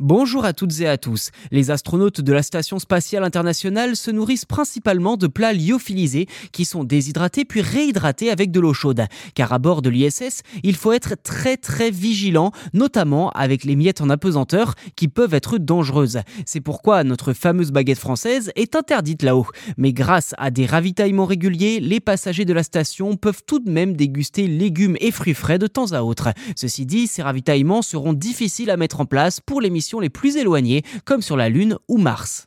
Bonjour à toutes et à tous. Les astronautes de la Station spatiale internationale se nourrissent principalement de plats lyophilisés qui sont déshydratés puis réhydratés avec de l'eau chaude. Car à bord de l'ISS, il faut être très très vigilant, notamment avec les miettes en apesanteur qui peuvent être dangereuses. C'est pourquoi notre fameuse baguette française est interdite là-haut. Mais grâce à des ravitaillements réguliers, les passagers de la station peuvent tout de même déguster légumes et fruits frais de temps à autre. Ceci dit, ces ravitaillements seront difficiles à mettre en place pour les missions les plus éloignées, comme sur la Lune ou Mars.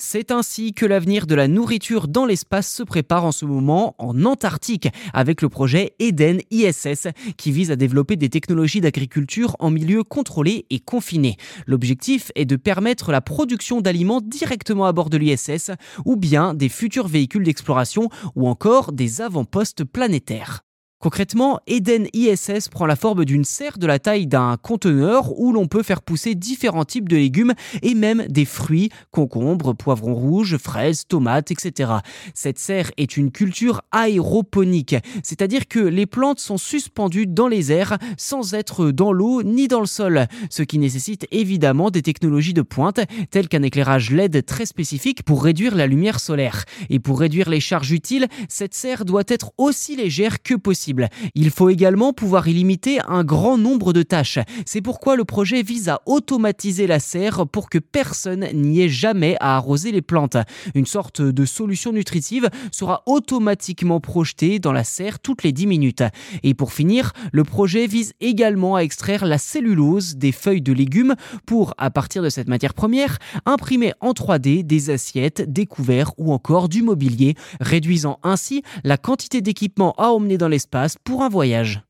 C'est ainsi que l'avenir de la nourriture dans l'espace se prépare en ce moment en Antarctique avec le projet Eden ISS qui vise à développer des technologies d'agriculture en milieu contrôlé et confiné. L'objectif est de permettre la production d'aliments directement à bord de l'ISS ou bien des futurs véhicules d'exploration ou encore des avant-postes planétaires. Concrètement, Eden ISS prend la forme d'une serre de la taille d'un conteneur où l'on peut faire pousser différents types de légumes et même des fruits, concombres, poivrons rouges, fraises, tomates, etc. Cette serre est une culture aéroponique, c'est-à-dire que les plantes sont suspendues dans les airs sans être dans l'eau ni dans le sol, ce qui nécessite évidemment des technologies de pointe telles qu'un éclairage LED très spécifique pour réduire la lumière solaire. Et pour réduire les charges utiles, cette serre doit être aussi légère que possible il faut également pouvoir y limiter un grand nombre de tâches. C'est pourquoi le projet vise à automatiser la serre pour que personne n'y ait jamais à arroser les plantes. Une sorte de solution nutritive sera automatiquement projetée dans la serre toutes les 10 minutes. Et pour finir, le projet vise également à extraire la cellulose des feuilles de légumes pour, à partir de cette matière première, imprimer en 3D des assiettes, des couverts ou encore du mobilier, réduisant ainsi la quantité d'équipement à emmener dans l'espace pour un voyage.